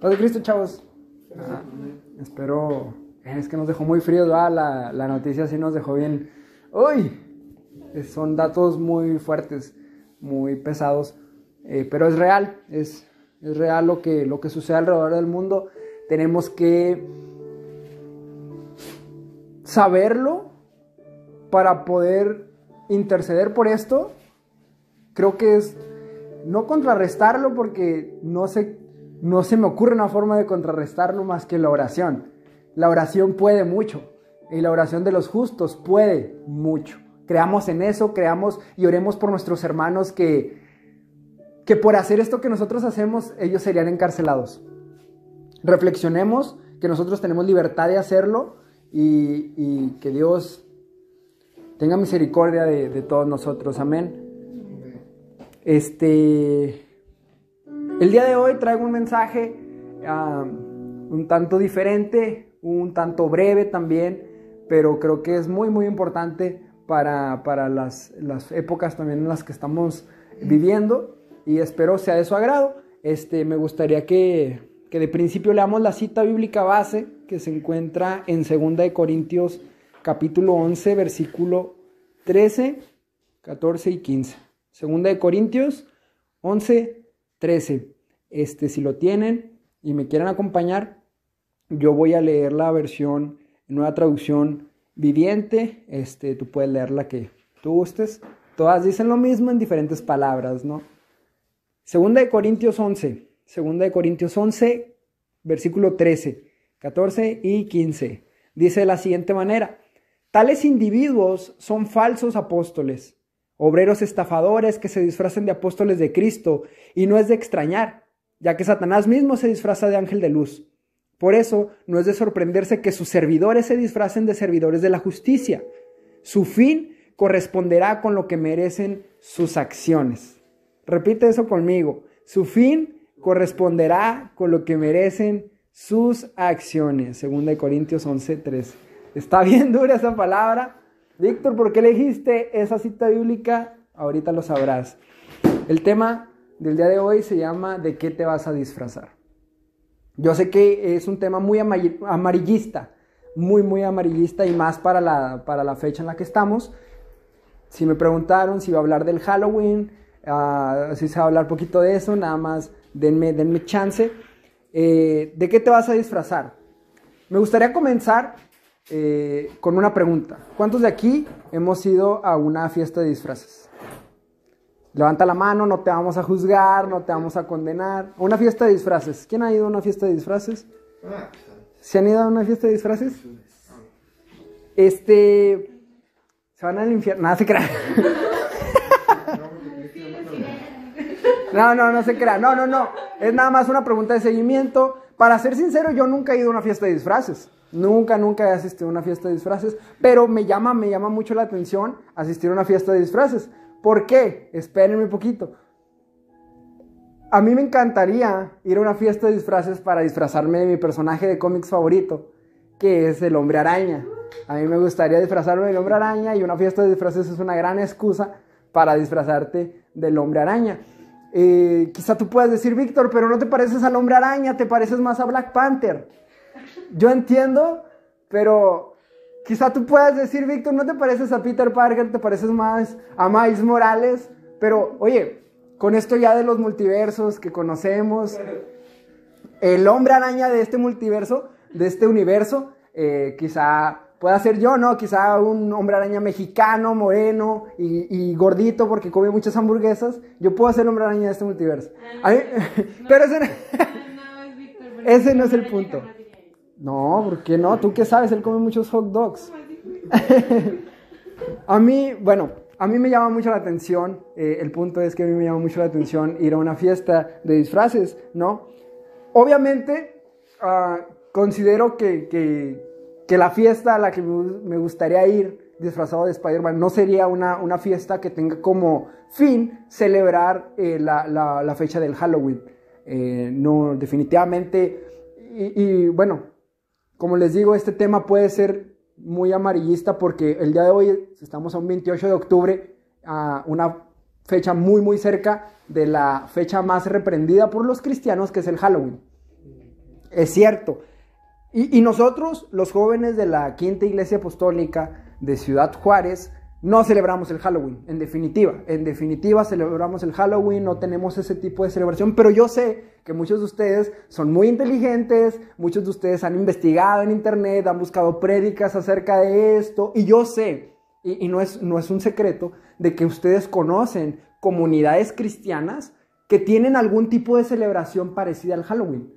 Paz de Cristo, chavos. Ah, espero. Es que nos dejó muy frío, La, la noticia sí nos dejó bien. ¡Uy! Son datos muy fuertes, muy pesados. Eh, pero es real, es, es real lo que, lo que sucede alrededor del mundo. Tenemos que saberlo para poder interceder por esto. Creo que es no contrarrestarlo porque no se, no se me ocurre una forma de contrarrestarlo más que la oración. La oración puede mucho y la oración de los justos puede mucho. Creamos en eso, creamos y oremos por nuestros hermanos que, que por hacer esto que nosotros hacemos, ellos serían encarcelados. Reflexionemos que nosotros tenemos libertad de hacerlo y, que Dios tenga misericordia de, todos nosotros. Amén. Este, el día de hoy traigo un mensaje un tanto diferente, un tanto breve también, pero creo que es muy, muy importante para, las, las épocas también en las que estamos viviendo y espero sea de su agrado. Este, me gustaría que, que de principio leamos la cita bíblica base que se encuentra en 2 de Corintios capítulo 11 versículo 13, 14 y 15. 2 de Corintios 11, 13. Este, si lo tienen y me quieren acompañar, yo voy a leer la versión, nueva traducción viviente. Este, tú puedes leer la que tú gustes. Todas dicen lo mismo en diferentes palabras, ¿no? Segunda de Corintios 11, segunda de Corintios 11, versículo 13, 14 y 15. Dice de la siguiente manera, tales individuos son falsos apóstoles, obreros estafadores que se disfrazan de apóstoles de Cristo, y no es de extrañar, ya que Satanás mismo se disfraza de ángel de luz. Por eso no es de sorprenderse que sus servidores se disfracen de servidores de la justicia. Su fin corresponderá con lo que merecen sus acciones. Repite eso conmigo. Su fin corresponderá con lo que merecen sus acciones. Segunda de Corintios 11:3. Está bien dura esa palabra. Víctor, ¿por qué elegiste esa cita bíblica? Ahorita lo sabrás. El tema del día de hoy se llama ¿De qué te vas a disfrazar? Yo sé que es un tema muy amarillista, muy, muy amarillista y más para la, para la fecha en la que estamos. Si me preguntaron si iba a hablar del Halloween, Uh, así se va a hablar poquito de eso, nada más denme, denme chance. Eh, ¿De qué te vas a disfrazar? Me gustaría comenzar eh, con una pregunta. ¿Cuántos de aquí hemos ido a una fiesta de disfraces? Levanta la mano, no te vamos a juzgar, no te vamos a condenar. Una fiesta de disfraces. ¿Quién ha ido a una fiesta de disfraces? ¿Se han ido a una fiesta de disfraces? Este. Se van al infierno. Nada, se crean. No, no, no se crea. No, no, no. Es nada más una pregunta de seguimiento. Para ser sincero, yo nunca he ido a una fiesta de disfraces. Nunca, nunca he asistido a una fiesta de disfraces. Pero me llama, me llama mucho la atención asistir a una fiesta de disfraces. ¿Por qué? Espérenme un poquito. A mí me encantaría ir a una fiesta de disfraces para disfrazarme de mi personaje de cómics favorito, que es el hombre araña. A mí me gustaría disfrazarme del hombre araña y una fiesta de disfraces es una gran excusa para disfrazarte del hombre araña. Eh, quizá tú puedas decir, Víctor, pero no te pareces al hombre araña, te pareces más a Black Panther. Yo entiendo, pero quizá tú puedas decir, Víctor, no te pareces a Peter Parker, te pareces más a Miles Morales, pero oye, con esto ya de los multiversos que conocemos, el hombre araña de este multiverso, de este universo, eh, quizá pueda ser yo, ¿no? Quizá un hombre araña mexicano, moreno y, gordito porque come muchas hamburguesas. Yo puedo ser hombre araña de este multiverso. Ah, pero ese, ese no es el punto. No, ¿por qué no? ¿Tú qué sabes? Él come muchos hot dogs. a mí, bueno, a mí me llama mucho la atención, eh, el punto es que a mí me llama mucho la atención ir a una fiesta de disfraces, ¿no? Obviamente, ah, considero que, que que la fiesta a la que me gustaría ir disfrazado de Spider-Man no sería una, una, fiesta que tenga como fin celebrar eh, la, la, fecha del Halloween. Eh, no, definitivamente. Y, bueno, como les digo, este tema puede ser muy amarillista porque el día de hoy estamos a un 28 de octubre, a una fecha muy, muy cerca de la fecha más reprendida por los cristianos, que es el Halloween. Es cierto. Y, y nosotros, los jóvenes de la Quinta Iglesia Apostólica de Ciudad Juárez, no celebramos el Halloween, en definitiva. En definitiva, celebramos el Halloween, no tenemos ese tipo de celebración, pero yo sé que muchos de ustedes son muy inteligentes, muchos de ustedes han investigado en internet, han buscado prédicas acerca de esto, y yo sé, y, no, es, no es un secreto, de que ustedes conocen comunidades cristianas que tienen algún tipo de celebración parecida al Halloween.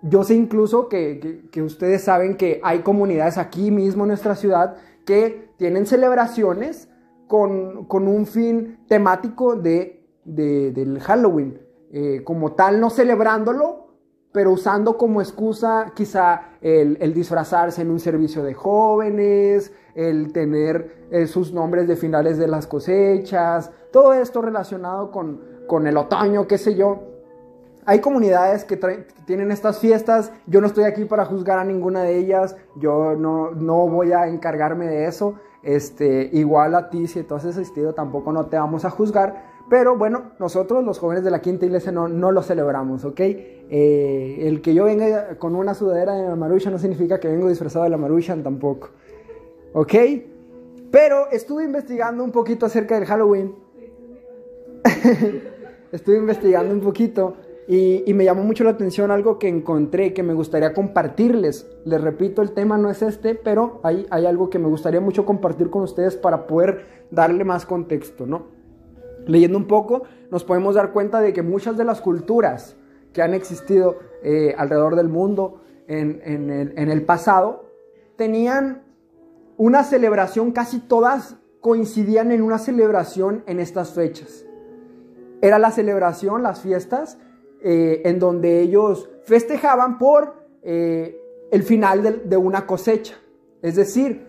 Yo sé incluso que, que ustedes saben que hay comunidades aquí mismo en nuestra ciudad que tienen celebraciones con, un fin temático de, del Halloween. Eh, como tal, no celebrándolo, pero usando como excusa quizá el, disfrazarse en un servicio de jóvenes, el tener eh, sus nombres de finales de las cosechas, todo esto relacionado con, con el otoño, qué sé yo. Hay comunidades que, tienen estas fiestas, yo no estoy aquí para juzgar a ninguna de ellas, yo no, no voy a encargarme de eso, este, igual a ti si tú has asistido tampoco no te vamos a juzgar, pero bueno, nosotros los jóvenes de la quinta iglesia no, no lo celebramos, ¿ok? Eh, el que yo venga con una sudadera de la marucha no significa que vengo disfrazado de la marucha tampoco, ¿ok? Pero estuve investigando un poquito acerca del Halloween. estuve investigando un poquito y, me llamó mucho la atención algo que encontré que me gustaría compartirles. Les repito, el tema no es este, pero hay, hay algo que me gustaría mucho compartir con ustedes para poder darle más contexto, ¿no? Leyendo un poco, nos podemos dar cuenta de que muchas de las culturas que han existido eh, alrededor del mundo en, en el pasado tenían una celebración, casi todas coincidían en una celebración en estas fechas. Era la celebración, las fiestas eh, en donde ellos festejaban por eh, el final de, una cosecha. Es decir,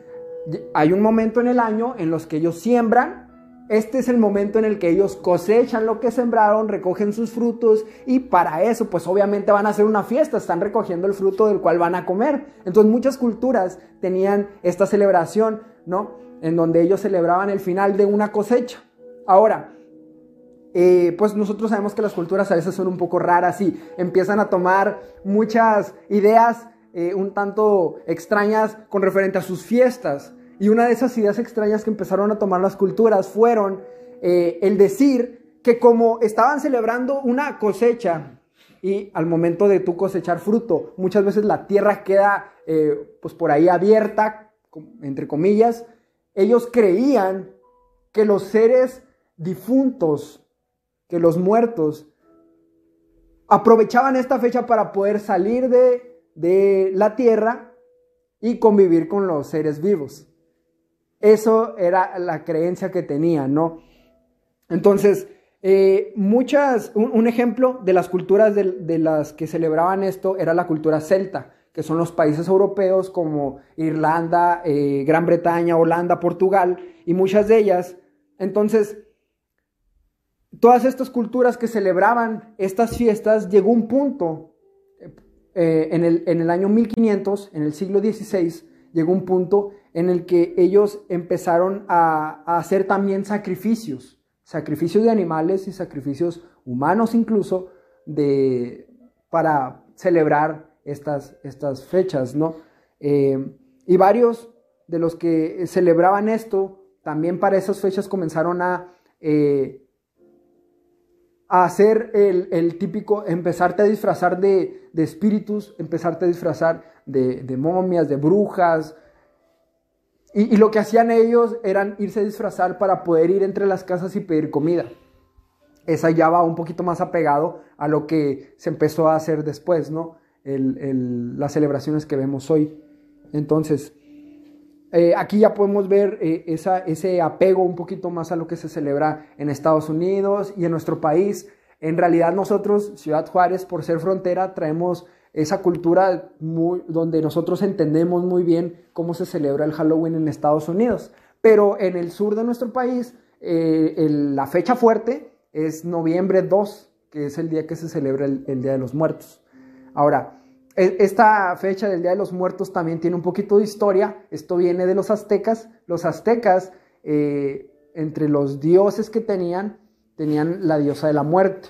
hay un momento en el año en los que ellos siembran, este es el momento en el que ellos cosechan lo que sembraron, recogen sus frutos y para eso pues obviamente van a hacer una fiesta, están recogiendo el fruto del cual van a comer. Entonces muchas culturas tenían esta celebración, ¿no? En donde ellos celebraban el final de una cosecha. Ahora, eh, pues nosotros sabemos que las culturas a veces son un poco raras y empiezan a tomar muchas ideas eh, un tanto extrañas con referente a sus fiestas. Y una de esas ideas extrañas que empezaron a tomar las culturas fueron eh, el decir que como estaban celebrando una cosecha y al momento de tú cosechar fruto, muchas veces la tierra queda pues por ahí abierta, entre comillas, ellos creían que los seres difuntos que los muertos aprovechaban esta fecha para poder salir de, de la tierra y convivir con los seres vivos. Eso era la creencia que tenían, ¿no? Entonces, eh, muchas, un, ejemplo de las culturas de, las que celebraban esto era la cultura celta, que son los países europeos como Irlanda, eh, Gran Bretaña, Holanda, Portugal, y muchas de ellas. Entonces, todas estas culturas que celebraban estas fiestas, llegó un punto eh, en, el, año 1500, en el siglo XVI, llegó un punto en el que ellos empezaron a, hacer también sacrificios, sacrificios de animales y sacrificios humanos incluso, de, para celebrar estas, estas fechas, ¿no? Eh, y varios de los que celebraban esto, también para esas fechas comenzaron a eh, a hacer el, típico, empezarte a disfrazar de, espíritus, empezarte a disfrazar de, momias, de brujas. Y, lo que hacían ellos eran irse a disfrazar para poder ir entre las casas y pedir comida. Esa ya va un poquito más apegado a lo que se empezó a hacer después, ¿no? las celebraciones que vemos hoy. Entonces, eh, aquí ya podemos ver eh, ese apego un poquito más a lo que se celebra en Estados Unidos y en nuestro país. En realidad nosotros, Ciudad Juárez, por ser frontera, traemos esa cultura donde nosotros entendemos muy bien cómo se celebra el Halloween en Estados Unidos. Pero en el sur de nuestro país, eh, la fecha fuerte es noviembre 2, que es el día que se celebra el Día de los Muertos. Ahora, esta fecha del Día de los Muertos también tiene un poquito de historia. Esto viene de los aztecas. Los aztecas, eh, entre los dioses que tenían, tenían la diosa de la muerte.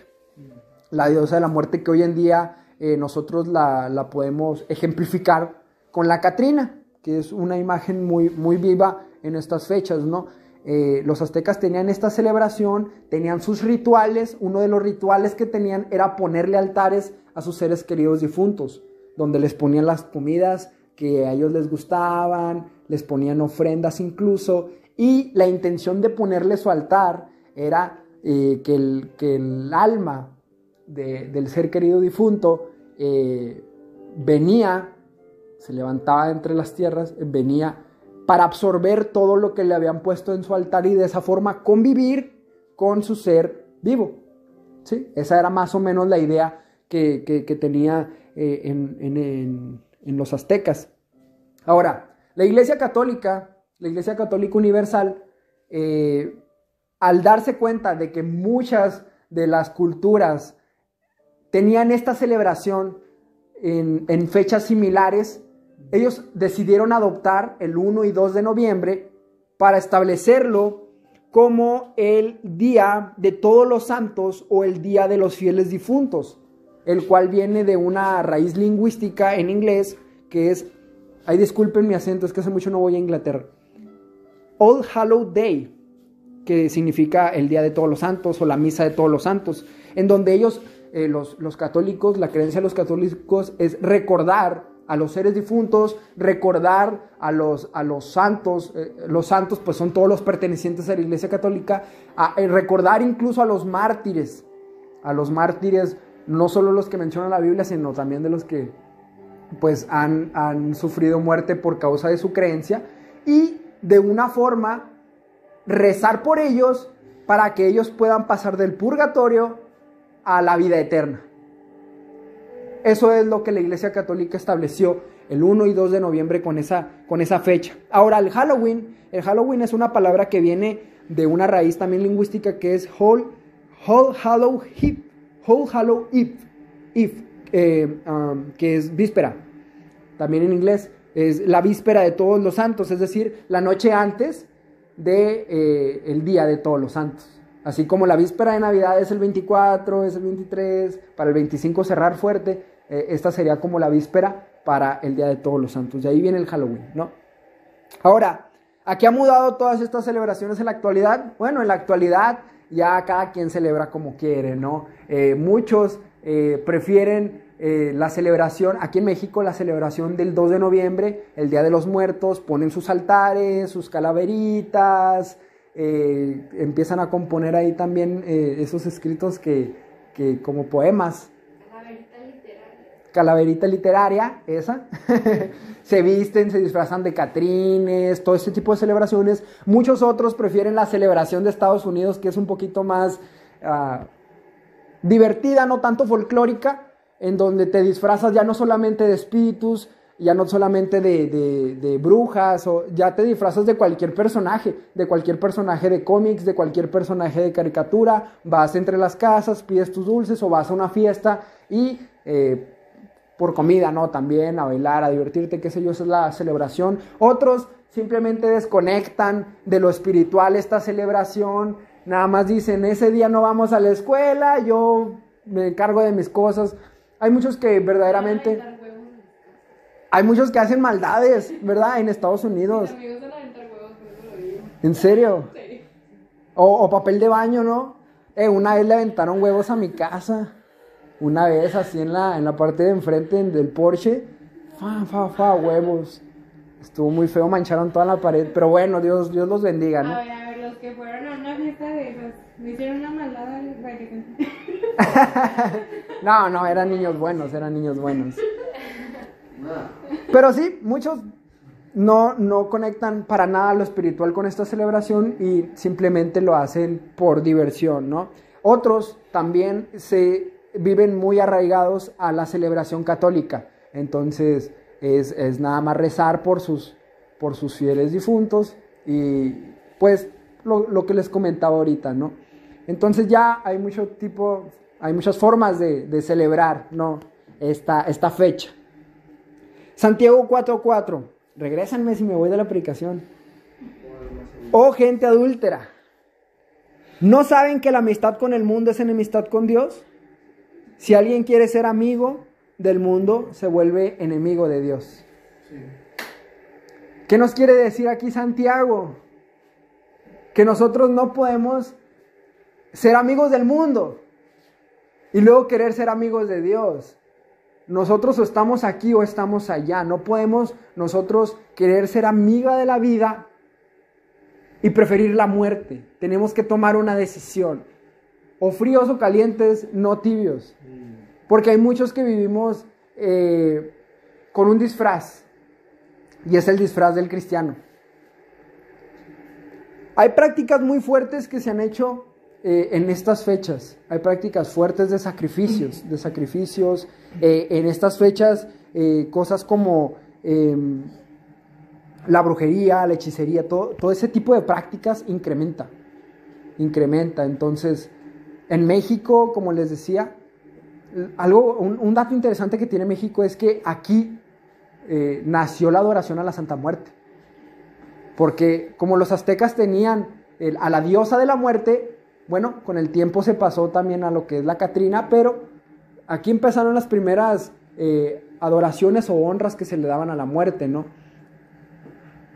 La diosa de la muerte que hoy en día eh, nosotros la, la, podemos ejemplificar con la Catrina, que es una imagen muy, muy viva en estas fechas, ¿no? Eh, los aztecas tenían esta celebración, tenían sus rituales, uno de los rituales que tenían era ponerle altares a sus seres queridos difuntos, donde les ponían las comidas que a ellos les gustaban, les ponían ofrendas incluso, y la intención de ponerle su altar era eh, que, el, que, el, alma del ser querido difunto eh, venía, se levantaba entre las tierras, venía para absorber todo lo que le habían puesto en su altar y de esa forma convivir con su ser vivo. ¿Sí? Esa era más o menos la idea que, tenía eh, en, los aztecas. Ahora, la Iglesia Católica, la Iglesia Católica Universal, eh, al darse cuenta de que muchas de las culturas tenían esta celebración en fechas similares, ellos decidieron adoptar el 1 y 2 de noviembre para establecerlo como el día de todos los santos o el día de los fieles difuntos, el cual viene de una raíz lingüística en inglés que es, ay disculpen mi acento, es que hace mucho no voy a Inglaterra, All Hallow Day, que significa el día de todos los santos o la misa de todos los santos, en donde ellos, eh, los, los católicos, la creencia de los católicos es recordar a los seres difuntos, recordar a los, a los santos, eh, los santos pues son todos los pertenecientes a la Iglesia Católica, a, eh, recordar incluso a los mártires, a los mártires, no solo los que menciona la Biblia, sino también de los que pues han, han sufrido muerte por causa de su creencia, y de una forma rezar por ellos para que ellos puedan pasar del purgatorio a la vida eterna. Eso es lo que la Iglesia Católica estableció el 1 y 2 de noviembre con esa, con esa fecha. Ahora, el Halloween, el Halloween es una palabra que viene de una raíz también lingüística que es Whole, Hallow Eve, Whole Hallow Eve, eh, um, que es víspera, también en inglés, es la víspera de todos los santos, es decir, la noche antes de eh, el día de todos los santos. Así como la víspera de Navidad es el 24, es el 23, para el 25 cerrar fuerte, eh, esta sería como la víspera para el Día de Todos los Santos. De ahí viene el Halloween, ¿no? Ahora, ¿a qué ha mudado todas estas celebraciones en la actualidad? Bueno, en la actualidad ya cada quien celebra como quiere, ¿no? Eh, muchos eh, prefieren la celebración, aquí en México la celebración del 2 de noviembre, el Día de los Muertos, ponen sus altares, sus calaveritas, empiezan a componer ahí también esos escritos que, que como poemas, calaverita literaria, esa. se visten, se disfrazan de catrines, todo ese tipo de celebraciones. Muchos otros prefieren la celebración de Estados Unidos, que es un poquito más ah, divertida, no tanto folclórica, en donde te disfrazas ya no solamente de espíritus, ya no solamente de, de, brujas, o ya te disfrazas de cualquier personaje, de cualquier personaje de cómics, de cualquier personaje de caricatura, vas entre las casas, pides tus dulces o vas a una fiesta y eh, por comida, ¿no? También a bailar, a divertirte, qué sé yo, esa es la celebración. Otros simplemente desconectan de lo espiritual esta celebración, nada más dicen, ese día no vamos a la escuela, yo me encargo de mis cosas. Hay muchos que verdaderamente... Hay muchos que hacen maldades, ¿verdad? En Estados Unidos. ¿En serio? O, o papel de baño, ¿no? Eh, una vez le aventaron huevos a mi casa una vez así en la, en la parte de enfrente del Porsche, fa, fa, fa, huevos. Estuvo muy feo, mancharon toda la pared, pero bueno, Dios, Dios los bendiga, ¿no? A ver, a ver, los que fueron a una fiesta de esas, me hicieron una maldad No, no, eran niños buenos, eran niños buenos. Pero sí, muchos no, no conectan para nada lo espiritual con esta celebración y simplemente lo hacen por diversión, ¿no? Otros también se viven muy arraigados a la celebración católica. Entonces es, nada más rezar por sus, por sus fieles difuntos y pues lo, que les comentaba ahorita, ¿no? Entonces ya hay mucho tipo, hay muchas formas de, celebrar, ¿no? Esta, esta fecha. Santiago 4.4. Regrésenme si me voy de la aplicación. Oh gente adúltera. ¿No saben que la amistad con el mundo es enemistad con Dios? Si alguien quiere ser amigo, del mundo se vuelve enemigo de Dios. ¿Qué nos quiere decir aquí Santiago? Que nosotros no podemos ser amigos del mundo y luego querer ser amigos de Dios. Nosotros o estamos aquí o estamos allá. No podemos nosotros querer ser amiga de la vida y preferir la muerte. Tenemos que tomar una decisión. O fríos o calientes, no tibios. Porque hay muchos que vivimos eh, con un disfraz. Y es el disfraz del cristiano. Hay prácticas muy fuertes que se han hecho eh, en estas fechas. Hay prácticas fuertes de sacrificios, de sacrificios. Eh, en estas fechas, cosas como em, la brujería, la hechicería, todo, todo ese tipo de prácticas incrementa. Incrementa. Entonces, en México, como les decía, algo, un, dato interesante que tiene México es que aquí eh, nació la adoración a la Santa Muerte. Porque como los aztecas tenían a la diosa de la muerte, bueno, con el tiempo se pasó también a lo que es la Catrina, pero aquí empezaron las primeras eh, adoraciones o honras que se le daban a la muerte, ¿no?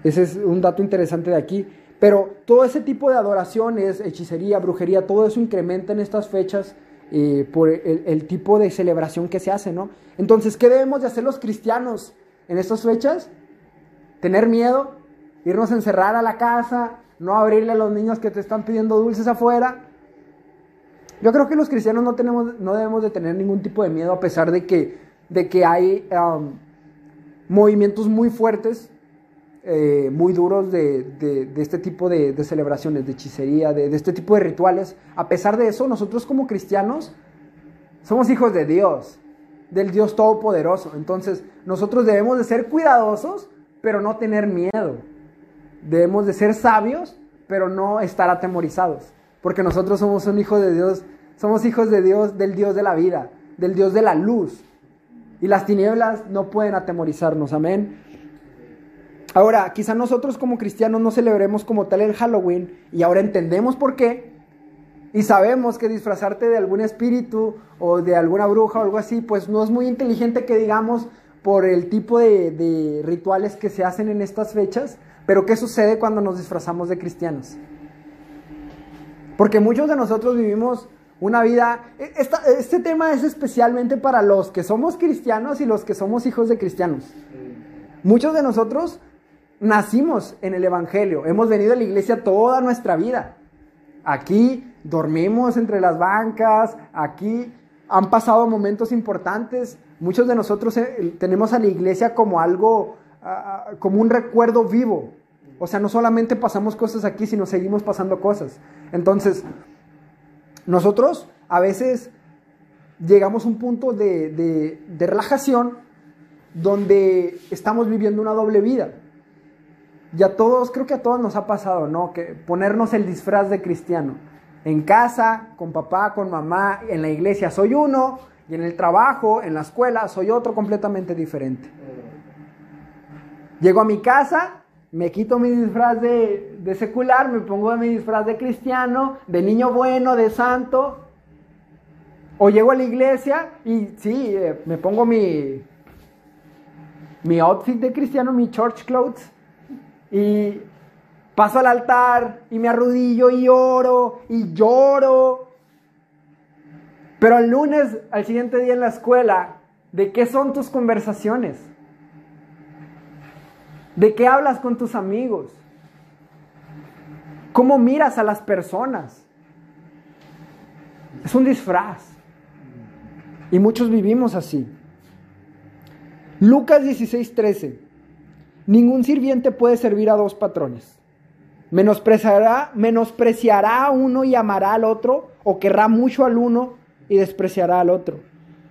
Ese es un dato interesante de aquí. Pero todo ese tipo de adoraciones, hechicería, brujería, todo eso incrementa en estas fechas eh, por el, tipo de celebración que se hace, ¿no? Entonces, ¿qué debemos de hacer los cristianos en estas fechas? Tener miedo, irnos a encerrar a la casa, no abrirle a los niños que te están pidiendo dulces afuera. Yo creo que los cristianos no, tenemos, no debemos de tener ningún tipo de miedo a pesar de que, de que hay um, movimientos muy fuertes eh, muy duros de, este tipo de, celebraciones, de hechicería, de, este tipo de rituales. A pesar de eso, nosotros como cristianos somos hijos de Dios, del Dios Todopoderoso. Entonces, nosotros debemos de ser cuidadosos, pero no tener miedo. Debemos de ser sabios, pero no estar atemorizados. Porque nosotros somos un hijo de Dios, somos hijos de Dios, del Dios de la vida, del Dios de la luz. Y las tinieblas no pueden atemorizarnos. Amén. Ahora, quizá nosotros como cristianos no celebremos como tal el Halloween y ahora entendemos por qué. Y sabemos que disfrazarte de algún espíritu o de alguna bruja o algo así, pues no es muy inteligente que digamos por el tipo de, rituales que se hacen en estas fechas. Pero ¿qué sucede cuando nos disfrazamos de cristianos? Porque muchos de nosotros vivimos una vida... E, este tema es especialmente para los que somos cristianos y los que somos hijos de cristianos. Muchos de nosotros nacimos en el Evangelio, hemos venido a la iglesia toda nuestra vida. Aquí dormimos entre las bancas, aquí han pasado momentos importantes. Muchos de nosotros eh, tenemos a la iglesia como algo, como un recuerdo vivo. O sea, no solamente pasamos cosas aquí, sino seguimos pasando cosas. Entonces, nosotros a veces llegamos a un punto de relajación donde estamos viviendo una doble vida. Y a todos, creo que a todos nos ha pasado, ¿no? Que ponernos el disfraz de cristiano. En casa, con papá, con mamá, en la iglesia soy uno, y en el trabajo, en la escuela, soy otro completamente diferente. Llego a mi casa, me quito mi disfraz de, secular, me pongo mi disfraz de cristiano, de niño bueno, de santo. O llego a la iglesia y sí, eh, me pongo mi, mi outfit de cristiano, mi church clothes y paso al altar y me arrodillo y oro y lloro. Pero el lunes, al siguiente día en la escuela, ¿de qué son tus conversaciones? ¿De qué hablas con tus amigos? ¿Cómo miras a las personas? Es un disfraz. Y muchos vivimos así. Lucas 16:13. Ningún sirviente puede servir a dos patrones. Menospreciará, menospreciará a uno y amará al otro, o querrá mucho al uno y despreciará al otro.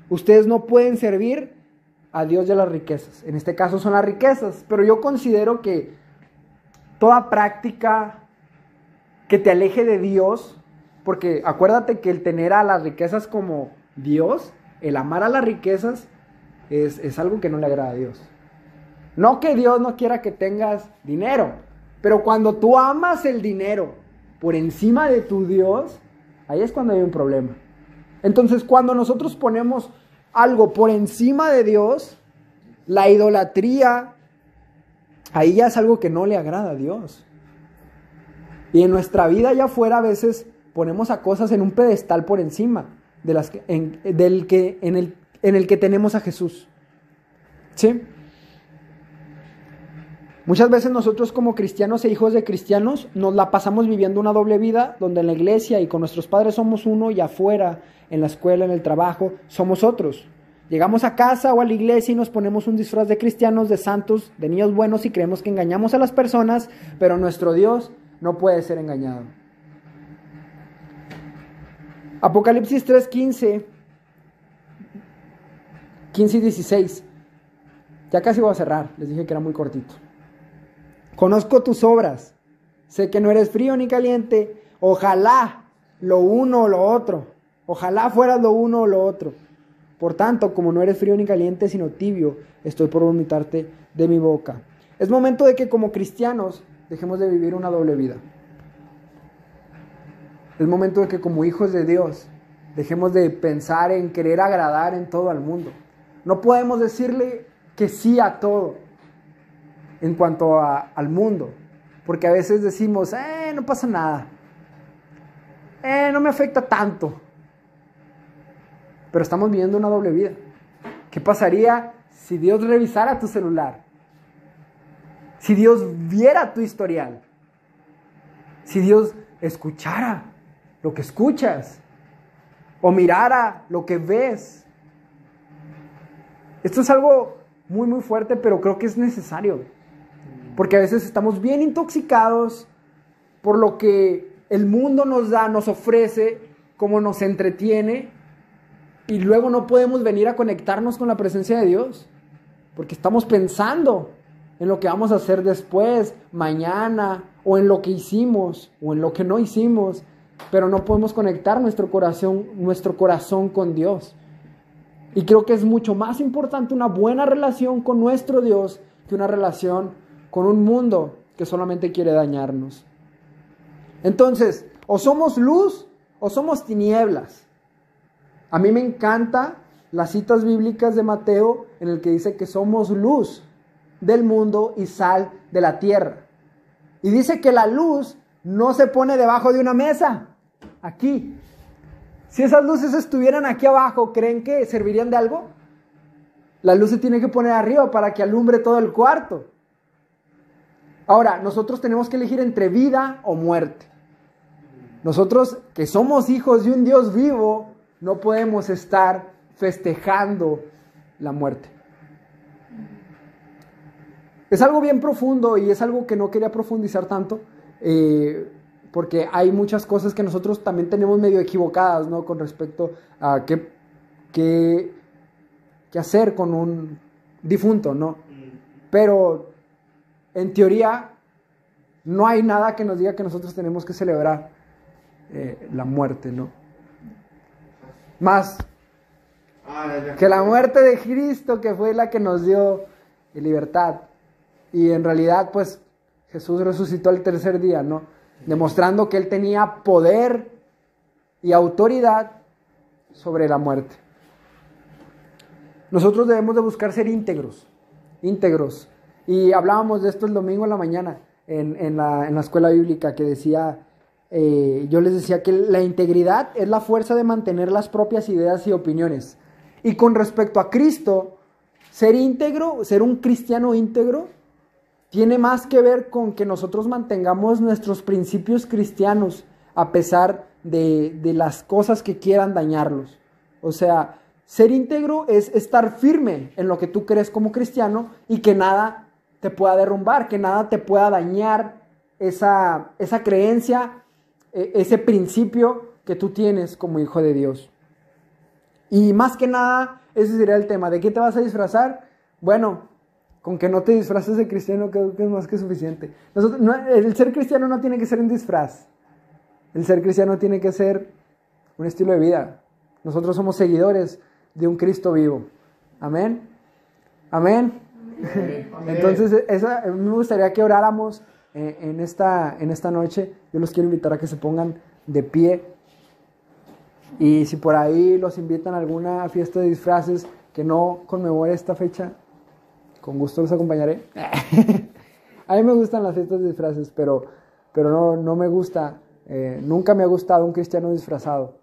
Ustedes no pueden servir a Dios de las riquezas. En este caso son las riquezas, pero yo considero que toda práctica que te aleje de Dios, porque acuérdate que el tener a las riquezas como Dios, el amar a las riquezas, es, es algo que no le agrada a Dios. No que Dios no quiera que tengas dinero, pero cuando tú amas el dinero por encima de tu Dios, ahí es cuando hay un problema. Entonces, cuando nosotros ponemos algo por encima de Dios, la idolatría, ahí ya es algo que no le agrada a Dios. Y en nuestra vida allá afuera a veces ponemos a cosas en un pedestal por encima de las que, en, del que, en, el, en el que tenemos a Jesús. ¿Sí? Muchas veces nosotros como cristianos e hijos de cristianos nos la pasamos viviendo una doble vida donde en la iglesia y con nuestros padres somos uno y afuera, en la escuela, en el trabajo, somos otros. Llegamos a casa o a la iglesia y nos ponemos un disfraz de cristianos, de santos, de niños buenos y creemos que engañamos a las personas, pero nuestro Dios no puede ser engañado. Apocalipsis 3:15, 15 y 16. Ya casi voy a cerrar, les dije que era muy cortito. Conozco tus obras, sé que no eres frío ni caliente, ojalá lo uno o lo otro, ojalá fueras lo uno o lo otro. Por tanto, como no eres frío ni caliente, sino tibio, estoy por vomitarte de mi boca. Es momento de que como cristianos dejemos de vivir una doble vida. Es momento de que como hijos de Dios dejemos de pensar en querer agradar en todo el mundo. No podemos decirle que sí a todo en cuanto al mundo. Porque a veces decimos, eh, no pasa nada. Eh, no me afecta tanto. Pero estamos viviendo una doble vida. ¿Qué pasaría si Dios revisara tu celular? Si Dios viera tu historial. Si Dios escuchara lo que escuchas. O mirara lo que ves. Esto es algo muy, muy fuerte, pero creo que es necesario. Porque a veces estamos bien intoxicados por lo que el mundo nos da, nos ofrece, como nos entretiene, y luego no podemos venir a conectarnos con la presencia de Dios, porque estamos pensando en lo que vamos a hacer después, mañana, o en lo que hicimos, o en lo que no hicimos, pero no podemos conectar nuestro corazón, nuestro corazón con Dios. Y creo que es mucho más importante una buena relación con nuestro Dios que una relación con un mundo que solamente quiere dañarnos. Entonces, o somos luz o somos tinieblas. A mí me encanta las citas bíblicas de Mateo en el que dice que somos luz del mundo y sal de la tierra. Y dice que la luz no se pone debajo de una mesa, aquí. Si esas luces estuvieran aquí abajo, ¿creen que servirían de algo? La luz se tiene que poner arriba para que alumbre todo el cuarto. Ahora, nosotros tenemos que elegir entre vida o muerte. Nosotros que somos hijos de un Dios vivo, no podemos estar festejando la muerte. Es algo bien profundo y es algo que no quería profundizar tanto, eh, porque hay muchas cosas que nosotros también tenemos medio equivocadas, ¿no? Con respecto a qué, qué, qué hacer con un difunto, ¿no? Pero en teoría, no hay nada que nos diga que nosotros tenemos que celebrar eh, la muerte, ¿no? Más que la muerte de Cristo, que fue la que nos dio libertad. Y en realidad, pues, Jesús resucitó el tercer día, ¿no? Demostrando que Él tenía poder y autoridad sobre la muerte. Nosotros debemos de buscar ser íntegros, íntegros, y hablábamos de esto el domingo en la mañana en, la, escuela bíblica que decía, eh, yo les decía que la integridad es la fuerza de mantener las propias ideas y opiniones. Y con respecto a Cristo, ser íntegro, ser un cristiano íntegro, tiene más que ver con que nosotros mantengamos nuestros principios cristianos a pesar de, de las cosas que quieran dañarlos. O sea, ser íntegro es estar firme en lo que tú crees como cristiano y que nada te pueda derrumbar, que nada te pueda dañar esa, esa creencia, e, ese principio que tú tienes como hijo de Dios. Y más que nada, ese sería el tema. ¿De qué te vas a disfrazar? Bueno, con que no te disfraces de cristiano creo que es más que suficiente. el ser cristiano no tiene que ser un disfraz. El ser cristiano tiene que ser un estilo de vida. Nosotros somos seguidores de un Cristo vivo. Amén. Amén. Entonces, esa, me gustaría que oráramos eh, en, esta, en esta noche. Yo los quiero invitar a que se pongan de pie. Y si por ahí los invitan a alguna fiesta de disfraces que no conmemore esta fecha, con gusto los acompañaré. a mí me gustan las fiestas de disfraces, pero, pero no, no me gusta, eh, nunca me ha gustado un cristiano disfrazado.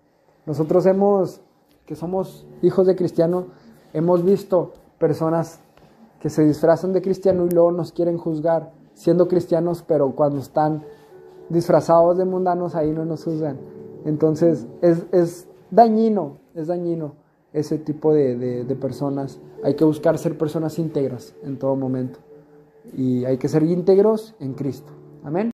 Nosotros hemos, que somos hijos de cristiano, hemos visto personas que se disfrazan de cristiano y luego nos quieren juzgar siendo cristianos, pero cuando están disfrazados de mundanos ahí no nos juzgan. Entonces es, dañino, es dañino ese tipo de, de personas. Hay que buscar ser personas íntegras en todo momento. Y hay que ser íntegros en Cristo. Amén.